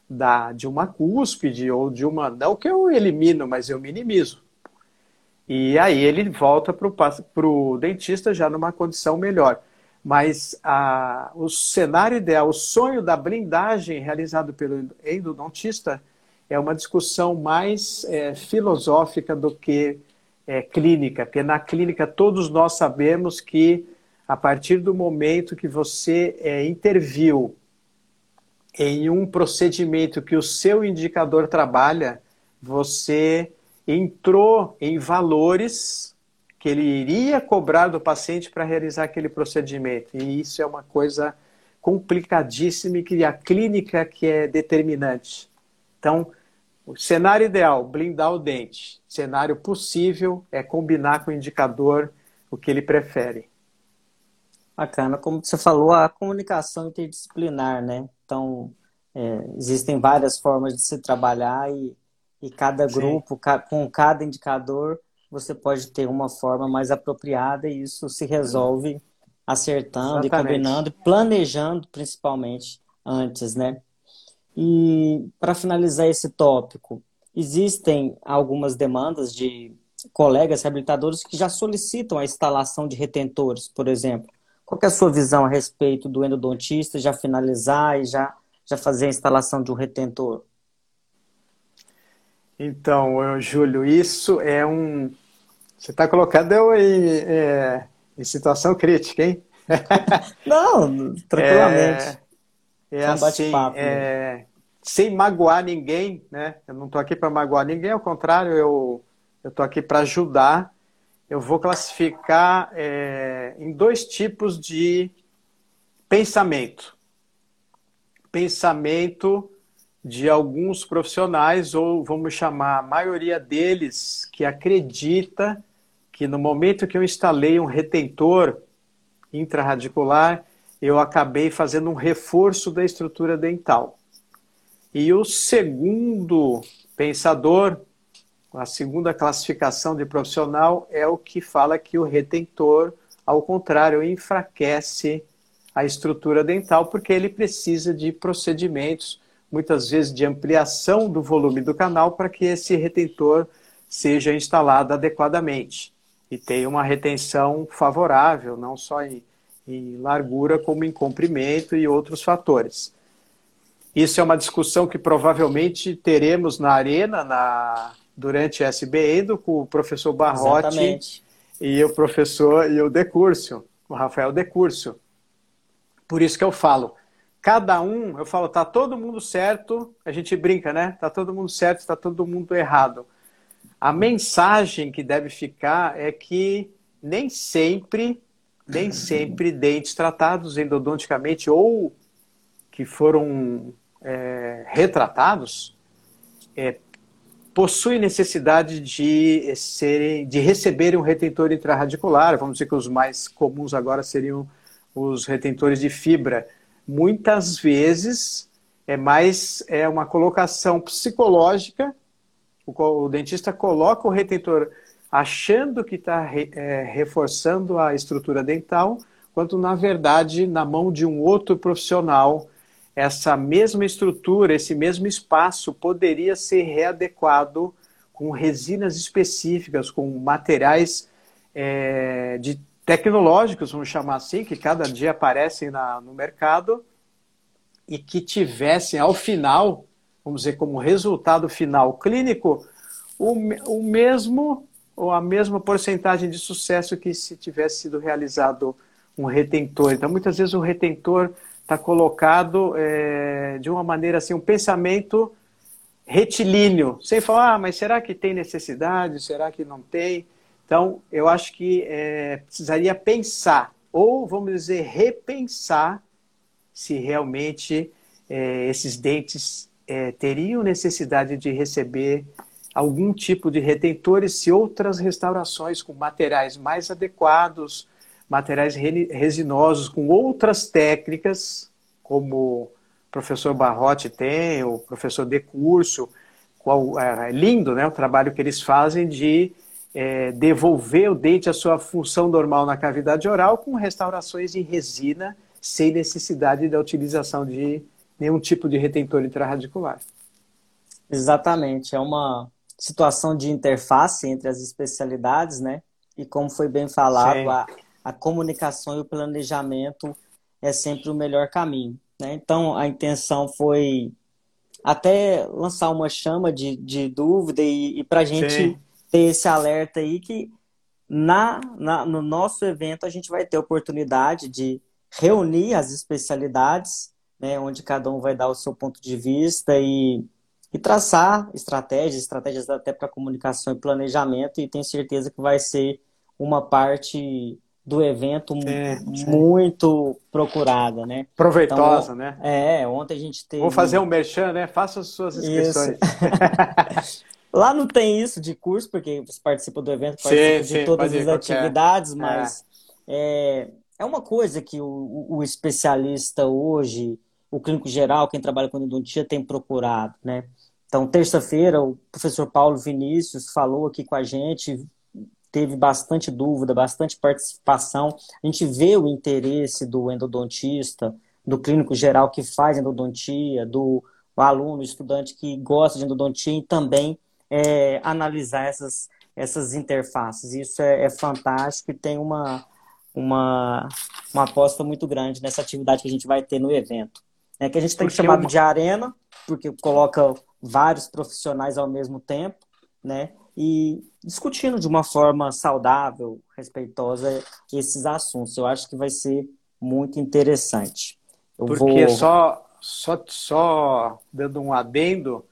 da, de uma cúspide ou de uma. Não que eu elimino, mas eu minimizo. E aí ele volta para o dentista já numa condição melhor. Mas a, o cenário ideal, o sonho da blindagem realizado pelo endodontista é uma discussão mais é, filosófica do que é, clínica, porque na clínica todos nós sabemos que a partir do momento que você é, interviu em um procedimento que o seu indicador trabalha, você entrou em valores que ele iria cobrar do paciente para realizar aquele procedimento. E isso é uma coisa complicadíssima e que a clínica que é determinante. Então, o cenário ideal, blindar o dente. Cenário possível é combinar com o indicador o que ele prefere. Bacana. Como você falou, a comunicação interdisciplinar, né? Então, é, existem várias formas de se trabalhar e, e cada grupo, ca, com cada indicador, você pode ter uma forma mais apropriada e isso se resolve acertando Exatamente. e combinando, planejando principalmente antes, né? E para finalizar esse tópico, existem algumas demandas de colegas reabilitadores que já solicitam a instalação de retentores, por exemplo. Qual é a sua visão a respeito do endodontista já finalizar e já, já fazer a instalação de um retentor? Então, Júlio, isso é um, você está colocando eu em, é, em situação crítica, hein? [LAUGHS] Não, tranquilamente. É, é assim, é, né? sem magoar ninguém, né? Eu não estou aqui para magoar ninguém, ao contrário, eu estou aqui para ajudar. Eu vou classificar é, em dois tipos de pensamento. Pensamento de alguns profissionais, ou vamos chamar a maioria deles, que acredita que no momento que eu instalei um retentor intraradicular, eu acabei fazendo um reforço da estrutura dental. E o segundo pensador, a segunda classificação de profissional, é o que fala que o retentor, ao contrário, enfraquece a estrutura dental, porque ele precisa de procedimentos, muitas vezes de ampliação do volume do canal, para que esse retentor seja instalado adequadamente e tem uma retenção favorável, não só em, em largura, como em comprimento e outros fatores. Isso é uma discussão que provavelmente teremos na arena na, durante a SBE com o professor Barrotti Exatamente. e o professor e o Decúrcio, o Rafael Decúrcio. Por isso que eu falo, cada um, eu falo, tá todo mundo certo, a gente brinca, né? Tá todo mundo certo, tá todo mundo errado. A mensagem que deve ficar é que nem sempre, nem sempre dentes tratados endodonticamente ou que foram é, retratados é, possuem necessidade de serem, de receberem um retentor intraradicular. Vamos dizer que os mais comuns agora seriam os retentores de fibra. Muitas vezes é mais é uma colocação psicológica o, o dentista coloca o retentor achando que está é, reforçando a estrutura dental, quando na verdade, na mão de um outro profissional, essa mesma estrutura, esse mesmo espaço poderia ser readequado com resinas específicas, com materiais é, de tecnológicos, vamos chamar assim, que cada dia aparecem na, no mercado e que tivessem ao final vamos dizer, como resultado final clínico, o, o mesmo ou a mesma porcentagem de sucesso que se tivesse sido realizado um retentor. Então, muitas vezes o retentor está colocado é, de uma maneira assim, um pensamento retilíneo, sem falar, ah, mas será que tem necessidade? Será que não tem? Então, eu acho que é, precisaria pensar, ou vamos dizer, repensar se realmente é, esses dentes teriam necessidade de receber algum tipo de retentor e outras restaurações com materiais mais adequados, materiais resinosos, com outras técnicas, como o professor Barrote tem, o professor De Curso, qual, é, é lindo né, o trabalho que eles fazem de é, devolver o dente à sua função normal na cavidade oral com restaurações em resina, sem necessidade da utilização de nenhum tipo de retentor intraradicular. Exatamente, é uma situação de interface entre as especialidades, né? E como foi bem falado, a, a, comunicação e o planejamento é sempre o melhor caminho. Né? Então, a intenção foi até lançar uma chama de, de dúvida e, e para a gente Sim. ter esse alerta aí que na, na, no nosso evento a gente vai ter oportunidade de reunir as especialidades, né, onde cada um vai dar o seu ponto de vista e e traçar estratégias, estratégias até para comunicação e planejamento, e tenho certeza que vai ser uma parte do evento é, muito procurada, né? Proveitosa, então, né? É, ontem a gente teve... Vou fazer um merchan, né? Faça as suas inscrições. [LAUGHS] Lá não tem isso de curso, porque você participa do evento, participa sim, de sim, todas as atividades, qualquer... mas é. é. É, uma coisa que o, o especialista hoje, o clínico geral, quem trabalha com endodontia, tem procurado, né? Então, terça-feira, o professor Paulo Vinícius falou aqui com a gente, teve bastante dúvida, bastante participação. A gente vê o interesse do endodontista, do clínico geral que faz endodontia, do aluno, estudante que gosta de endodontia e também é, analisar essas, essas interfaces. Isso é, é fantástico e tem uma, uma, uma aposta muito grande nessa atividade que a gente vai ter no evento. É que a gente tem chamado uma... de arena, porque coloca vários profissionais ao mesmo tempo, né? E discutindo de uma forma saudável, respeitosa esses assuntos. Eu acho que vai ser muito interessante. Eu Porque vou... só, só, só dando um adendo,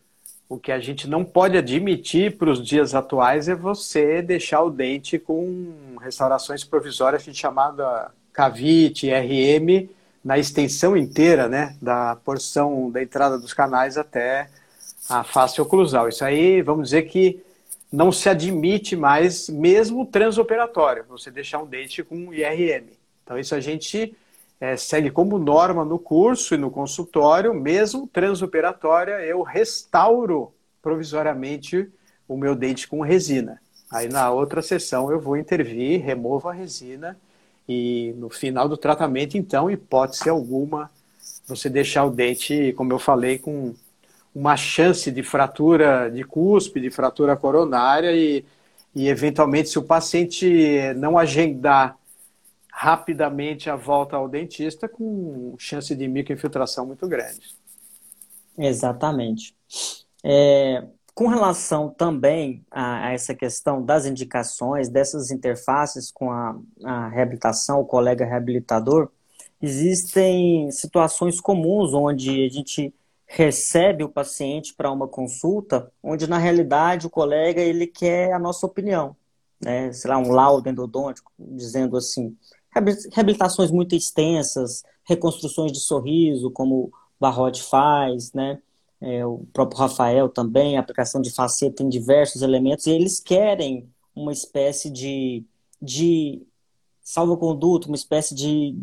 o que a gente não pode admitir para os dias atuais é você deixar o dente com restaurações provisórias, chamada cavite, RM, na extensão inteira, né, da porção da entrada dos canais até a face oclusal. Isso aí, vamos dizer que não se admite mais, mesmo transoperatório, você deixar um dente com IRM. Então, isso a gente é, segue como norma no curso e no consultório, mesmo transoperatória, eu restauro provisoriamente o meu dente com resina. Aí, na outra sessão, eu vou intervir, removo a resina e no final do tratamento, então, hipótese alguma, você deixar o dente, como eu falei, com uma chance de fratura de cúspide, de fratura coronária e, e eventualmente se o paciente não agendar rapidamente a volta ao dentista com chance de microinfiltração muito grande. Exatamente. É, com relação também a, a, essa questão das indicações, dessas interfaces com a, a reabilitação, o colega reabilitador, existem situações comuns onde a gente recebe o paciente para uma consulta, onde na realidade o colega ele quer a nossa opinião, né? Sei lá, um laudo endodôntico, dizendo assim, reabilitações muito extensas, reconstruções de sorriso, como Barrote faz, né? É, o próprio Rafael também, aplicação de faceta tem diversos elementos, e eles querem uma espécie de, de salvo-conduto, uma espécie de,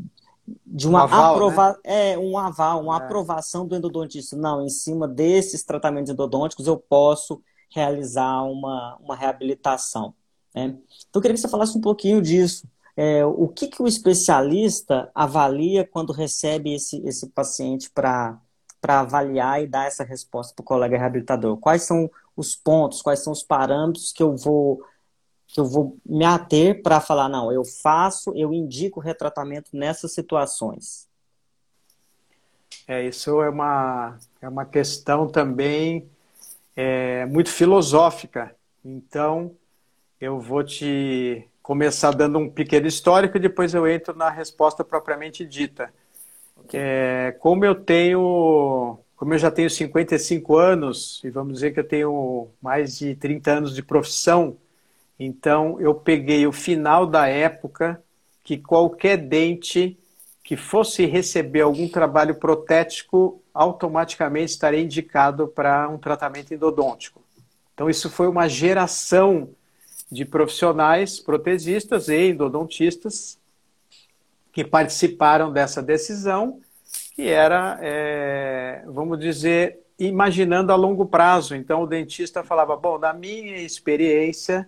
de uma um aval, aprova né? é um aval, uma é. aprovação do endodontista. Não, em cima desses tratamentos endodônticos eu posso realizar uma, uma reabilitação. Né? Então eu queria que você falasse um pouquinho disso. É, o que, que o especialista avalia quando recebe esse, esse paciente para avaliar e dar essa resposta para o colega reabilitador? Quais são os pontos, quais são os parâmetros que eu vou que eu vou me ater para falar, não, eu faço, eu indico retratamento nessas situações? É, isso é uma, é uma questão também é, muito filosófica. Então, eu vou te começar dando um pequeno histórico e depois eu entro na resposta propriamente dita. É, como eu tenho, como eu já tenho 55 anos, e vamos dizer que eu tenho mais de 30 anos de profissão, então, eu peguei o final da época que qualquer dente que fosse receber algum trabalho protético automaticamente estaria indicado para um tratamento endodôntico. Então, isso foi uma geração de profissionais protesistas e endodontistas que participaram dessa decisão, que era, é, vamos dizer, imaginando a longo prazo. Então, o dentista falava: bom, da minha experiência,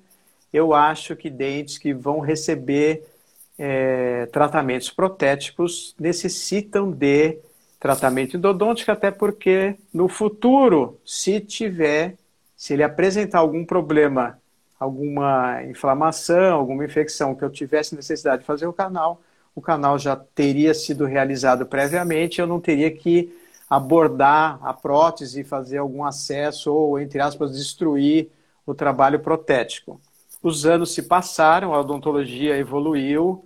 eu acho que dentes que vão receber é, tratamentos protéticos necessitam de tratamento endodôntico, até porque no futuro, se tiver, se ele apresentar algum problema, alguma inflamação, alguma infecção que eu tivesse necessidade de fazer o canal, o canal já teria sido realizado previamente, eu não teria que abordar a prótese fazer algum acesso ou, entre aspas, destruir o trabalho protético. Os anos se passaram, a odontologia evoluiu,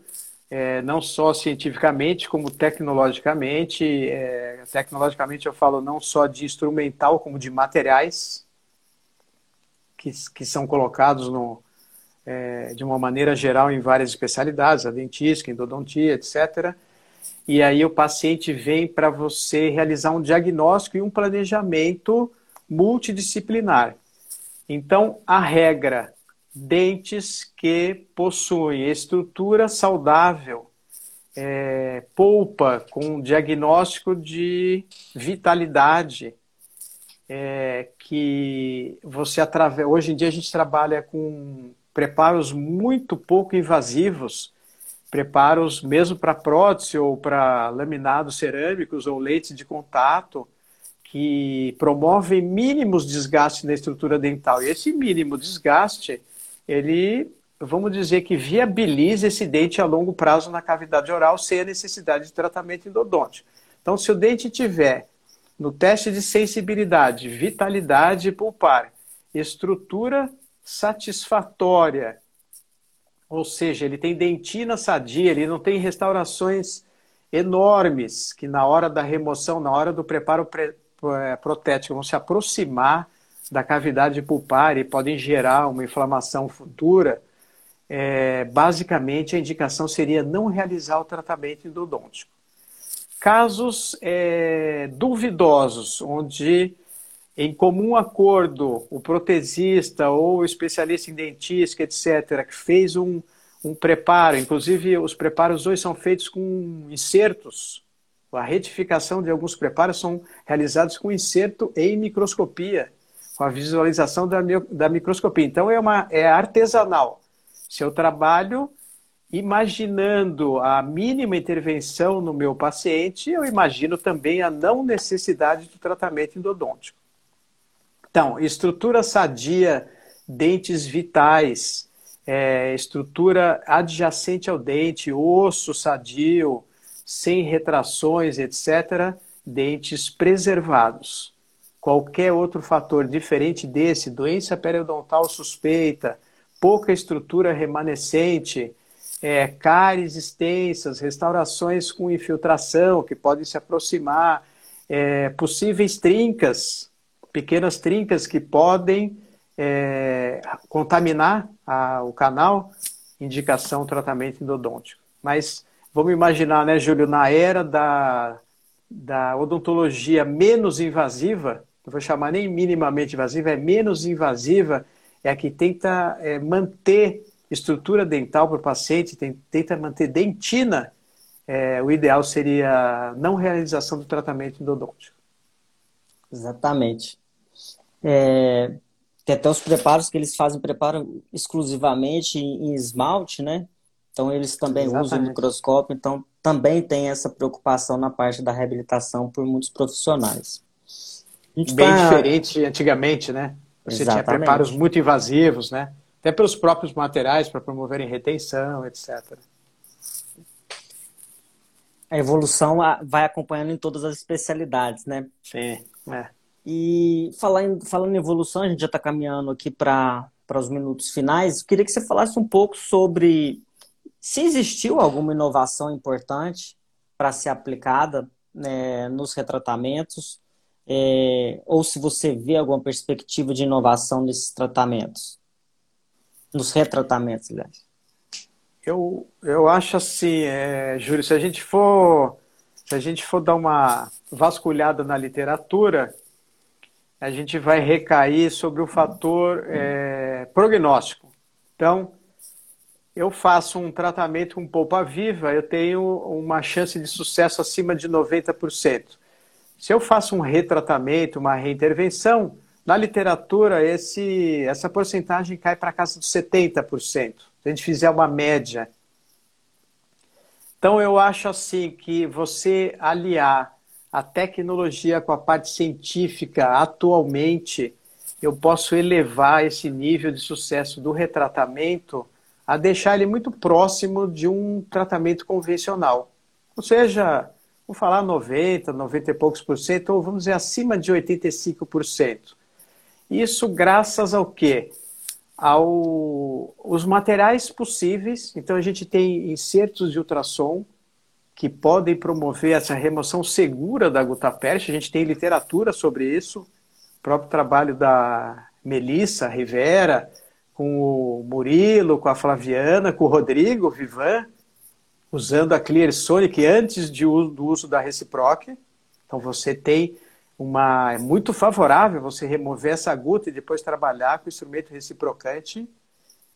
é, não só cientificamente, como tecnologicamente. É, tecnologicamente, eu falo não só de instrumental, como de materiais que, que são colocados no, é, de uma maneira geral em várias especialidades, a dentística, endodontia, etc. E aí o paciente vem para você realizar um diagnóstico e um planejamento multidisciplinar. Então, a regra dentes que possuem estrutura saudável, é, polpa com diagnóstico de vitalidade, é, que você através. Hoje em dia a gente trabalha com preparos muito pouco invasivos, preparos mesmo para prótese ou para laminados cerâmicos ou leites de contato, que promovem mínimos desgastes na estrutura dental. E esse mínimo desgaste ele, vamos dizer que viabiliza esse dente a longo prazo na cavidade oral sem a necessidade de tratamento endodôntico. Então, se o dente tiver no teste de sensibilidade, vitalidade pulpar, estrutura satisfatória, ou seja, ele tem dentina sadia, ele não tem restaurações enormes que na hora da remoção, na hora do preparo é, protético vão se aproximar da cavidade pulpar e podem gerar uma inflamação futura, é, basicamente a indicação seria não realizar o tratamento endodôntico. Casos é, duvidosos, onde em comum acordo o protesista ou o especialista em dentística, etc., que fez um, um preparo, inclusive os preparos hoje são feitos com insertos, a retificação de alguns preparos são realizados com inserto em microscopia com a visualização da, da microscopia. Então é, uma, é artesanal. Se eu trabalho imaginando a mínima intervenção no meu paciente, eu imagino também a não necessidade do tratamento endodôntico. Então, estrutura sadia, dentes vitais, é, estrutura adjacente ao dente, osso sadio, sem retrações, etc., dentes preservados qualquer outro fator diferente desse, doença periodontal suspeita, pouca estrutura remanescente, é, cáries extensas, restaurações com infiltração que podem se aproximar, é, possíveis trincas, pequenas trincas que podem é, contaminar a, o canal, indicação tratamento endodôntico. Mas vamos imaginar, né, Júlio, na era da, da odontologia menos invasiva, não vou chamar nem minimamente invasiva, é menos invasiva, é a que tenta é, manter estrutura dental para o paciente, tem, tenta manter dentina, é, o ideal seria não realização do tratamento endodôntico. Exatamente. É, tem até os preparos que eles fazem, preparam exclusivamente em, em esmalte, né? Então eles também Exatamente. usam o microscópio, então também tem essa preocupação na parte da reabilitação por muitos profissionais. Bem tá... diferente antigamente, né? Você Exatamente. tinha preparos muito invasivos, né? Até pelos próprios materiais para promoverem retenção, etc. A evolução vai acompanhando em todas as especialidades, né? Sim, é. E falando, falando em evolução, a gente já está caminhando aqui para os minutos finais. Queria que você falasse um pouco sobre se existiu alguma inovação importante para ser aplicada né, nos retratamentos é, ou se você vê alguma perspectiva de inovação nesses tratamentos, nos retratamentos, aliás. Eu, eu acho assim, é, Júlio, se a gente for se a gente for dar uma vasculhada na literatura, a gente vai recair sobre o fator é, prognóstico. Então, eu faço um tratamento com polpa viva, eu tenho uma chance de sucesso acima de 90%. Se eu faço um retratamento, uma reintervenção, na literatura esse, essa porcentagem cai para casa dos 70%. Se a gente fizer uma média. Então eu acho assim que você aliar a tecnologia com a parte científica atualmente, eu posso elevar esse nível de sucesso do retratamento a deixar ele muito próximo de um tratamento convencional. Ou seja, vou falar 90, 90 e poucos por cento, ou vamos dizer acima de 85%. Isso graças ao quê? Ao os materiais possíveis. Então a gente tem insertos de ultrassom que podem promover essa remoção segura da gutapercha. A gente tem literatura sobre isso. O próprio trabalho da Melissa Rivera, com o Murilo, com a Flaviana, com o Rodrigo Vivan, usando a Clear Sonic antes de, do uso da Reciproc. Então você tem uma. É muito favorável você remover essa guta e depois trabalhar com o instrumento reciprocante,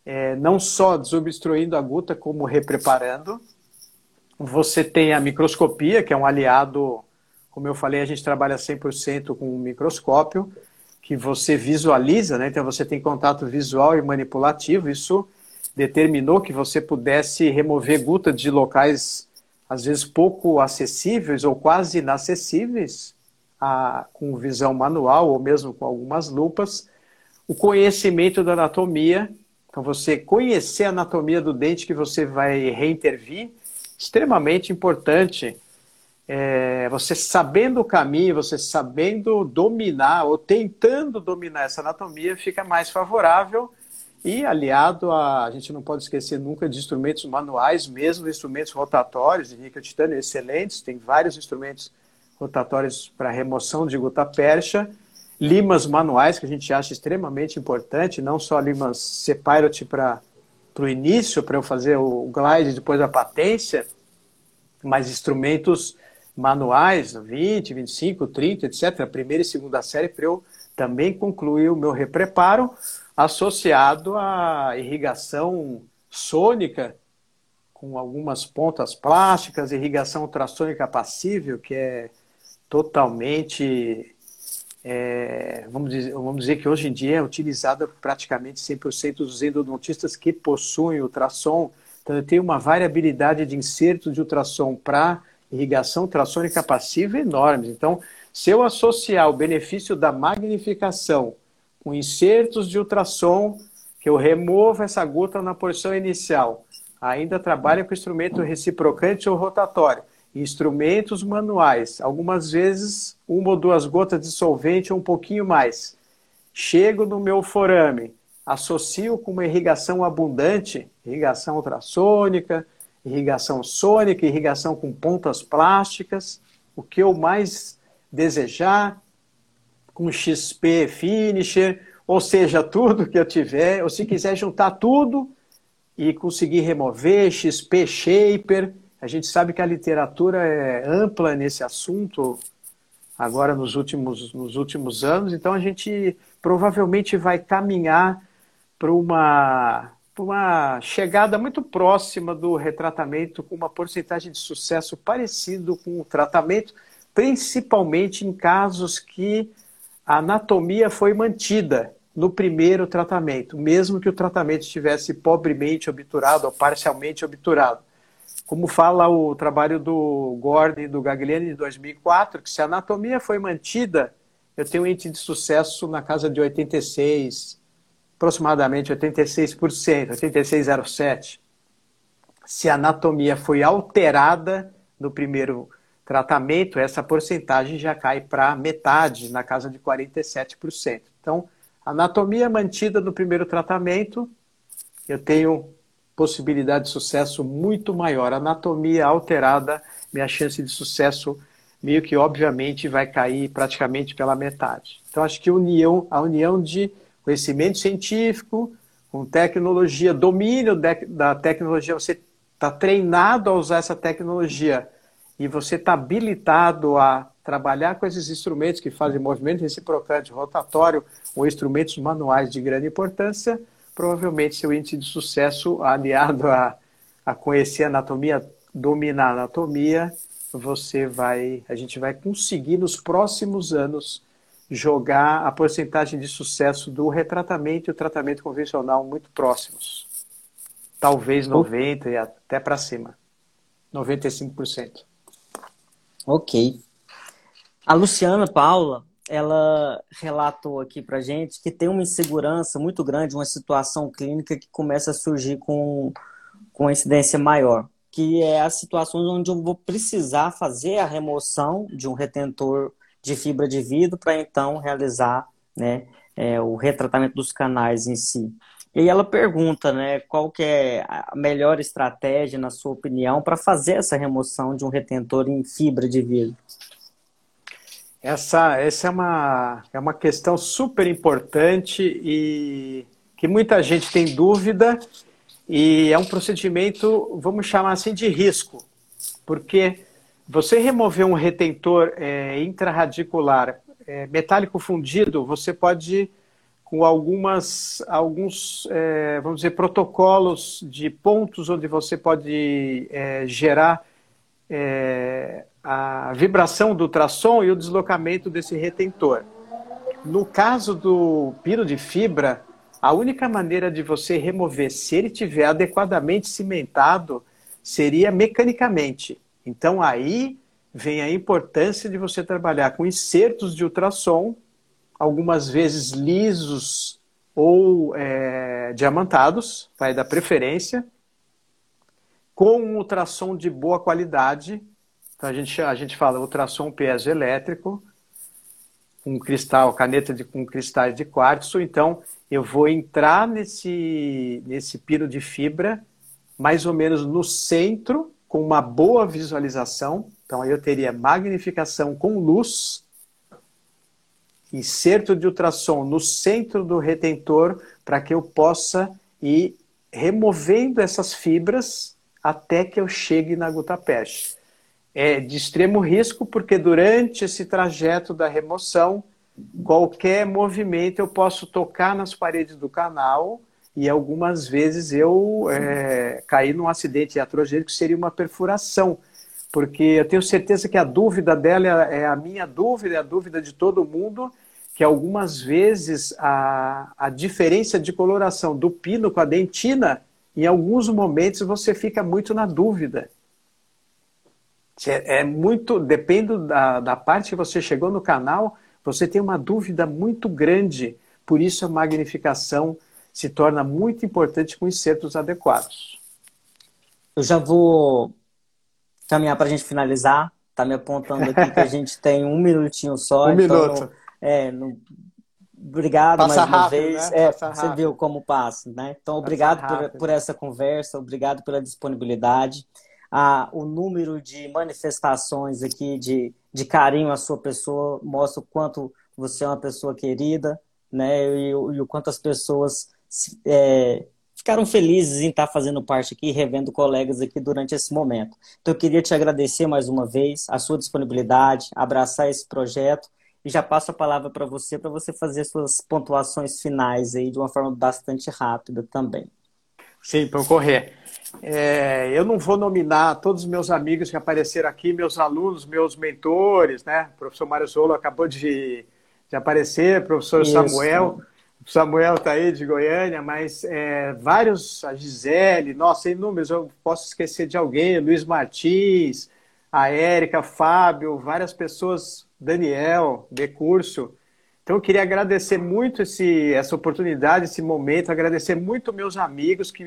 é, não só desobstruindo a guta, como repreparando. Você tem a microscopia, que é um aliado, como eu falei, a gente trabalha 100% com o microscópio que você visualiza, né? então você tem contato visual e manipulativo, isso determinou que você pudesse remover gutas de locais, às vezes, pouco acessíveis ou quase inacessíveis, a, com visão manual ou mesmo com algumas lupas. O conhecimento da anatomia, então você conhecer a anatomia do dente que você vai reintervir, extremamente importante é, você sabendo o caminho, você sabendo dominar ou tentando dominar essa anatomia, fica mais favorável e aliado a, a gente não pode esquecer nunca de instrumentos manuais, mesmo instrumentos rotatórios de níquel titânio excelentes, tem vários instrumentos rotatórios para remoção de gota percha, limas manuais que a gente acha extremamente importante, não só limas Sepirot para o início, para eu fazer o glide depois da patência, mas instrumentos manuais, 20, 25, 30, etc., primeira e segunda série, para eu também concluir o meu repreparo associado à irrigação sônica, com algumas pontas plásticas, irrigação ultrassônica passível, que é totalmente, é, vamos, dizer, vamos dizer que hoje em dia é utilizada praticamente 100% dos endodontistas que possuem ultrassom. Então, tenho uma variabilidade de insertos de ultrassom para irrigação ultrassônica passiva enormes. Então, se eu associar o benefício da magnificação com insertos de ultrassom, que eu removo essa gota na porção inicial, ainda trabalho com instrumento reciprocante ou rotatório, instrumentos manuais, algumas vezes uma ou duas gotas de solvente ou um pouquinho mais. Chego no meu forame, associo com uma irrigação abundante, irrigação ultrassônica, irrigação sônica, irrigação com pontas plásticas, o que eu mais desejar, com XP finisher, ou seja, tudo que eu tiver, ou se quiser juntar tudo e conseguir remover, XP shaper, a gente sabe que a literatura é ampla nesse assunto agora nos últimos, nos últimos anos, então a gente provavelmente vai caminhar para uma uma chegada muito próxima do retratamento, com uma porcentagem de sucesso parecido com o tratamento, principalmente em casos que a anatomia foi mantida no primeiro tratamento, mesmo que o tratamento estivesse pobremente obturado ou parcialmente obturado. Como fala o trabalho do Gordon e do Gagliani de 2004, que se a anatomia foi mantida, eu tenho um índice de sucesso na casa de 86, aproximadamente 86%, 86,07%. Se a anatomia foi alterada no primeiro tratamento, essa porcentagem já cai para metade, na casa de 47%. Então, anatomia mantida no primeiro tratamento, eu tenho possibilidade de sucesso muito maior. Anatomia alterada, minha chance de sucesso meio que obviamente vai cair praticamente pela metade. Então acho que união, a união de conhecimento científico, com tecnologia, domínio da tecnologia, você está treinado a usar essa tecnologia e você está habilitado a trabalhar com esses instrumentos que fazem movimento reciprocante, rotatório ou instrumentos manuais de grande importância, provavelmente seu índice de sucesso aliado a, a conhecer a anatomia, dominar a anatomia, você vai, a gente vai conseguir nos próximos anos jogar a porcentagem de sucesso do retratamento e o tratamento convencional muito próximos. Talvez 90% e até para cima. 95%. Ok. A Luciana Paula, ela relatou aqui para gente que tem uma insegurança muito grande, uma situação clínica que começa a surgir com, com incidência maior, que é as situações onde eu vou precisar fazer a remoção de um retentor de fibra de vidro para então realizar né, é, o retratamento dos canais em si. E ela pergunta, né, qual que é a melhor estratégia, na sua opinião, para fazer essa remoção de um retentor em fibra de vidro? Essa, essa é, uma, é uma questão super importante e que muita gente tem dúvida e é um procedimento, vamos chamar assim, de risco, porque você remover um retentor é, intraradicular é, metálico fundido, você pode, com algumas, alguns, é, vamos dizer, protocolos de pontos onde você pode é, gerar é, a vibração do ultrassom e o deslocamento desse retentor. No caso do pino de fibra, a única maneira de você remover, se ele tiver adequadamente cimentado, seria mecanicamente. Então aí vem a importância de você trabalhar com insertos de ultrassom, algumas vezes lisos ou é, diamantados, vai dar preferência, com um ultrassom de boa qualidade, então a gente, a gente fala ultrassom piezoelétrico, um cristal, caneta de, com cristais de quartzo. Então eu vou entrar nesse, nesse pino de fibra, mais ou menos no centro, com uma boa visualização. Então aí eu teria magnificação com luz, inserto de ultrassom no centro do retentor, para que eu possa ir removendo essas fibras até que eu chegue na gutapeche é de extremo risco, porque durante esse trajeto da remoção, qualquer movimento eu posso tocar nas paredes do canal e algumas vezes eu é, num acidente iatrogênico que seria uma perfuração, porque eu tenho certeza que a dúvida dela é a minha dúvida, é a dúvida de todo mundo, que algumas vezes a, a diferença de coloração do pino com a dentina, em alguns momentos você fica muito na dúvida. É, é muito, depende da, da parte que você chegou no canal, você tem uma dúvida muito grande. Por isso a magnificação se torna muito importante com insertos adequados. Eu já vou caminhar para a gente finalizar. Está me apontando aqui que a [LAUGHS] gente tem um minutinho só. Um então, minuto. É. Obrigado passa mais uma rápido, vez. Né? É, você viu como passa, né? Então, obrigado por, por essa conversa, obrigado pela disponibilidade a, o número de manifestações aqui de, de carinho à sua pessoa mostra o quanto você é uma pessoa querida, né? E, e o quanto as pessoas é, ficaram felizes em estar fazendo parte aqui, revendo colegas aqui durante esse momento. Então, eu queria te agradecer mais uma vez a sua disponibilidade, abraçar esse projeto e já passo a palavra para você, para você fazer suas pontuações finais aí de uma forma bastante rápida também. Sim, para correr. É, eu não vou nominar todos os meus amigos que apareceram aqui, meus alunos, meus mentores, né? O professor Mário Zolo acabou de, de aparecer, professor Isso. Samuel. O Samuel está aí de Goiânia, mas é, vários, a Gisele, nossa, inúmeros, eu posso esquecer de alguém, Luiz Martins, a Érica, Fábio, várias pessoas, Daniel, de curso. Então eu queria agradecer muito esse, essa oportunidade, esse momento, agradecer muito meus amigos que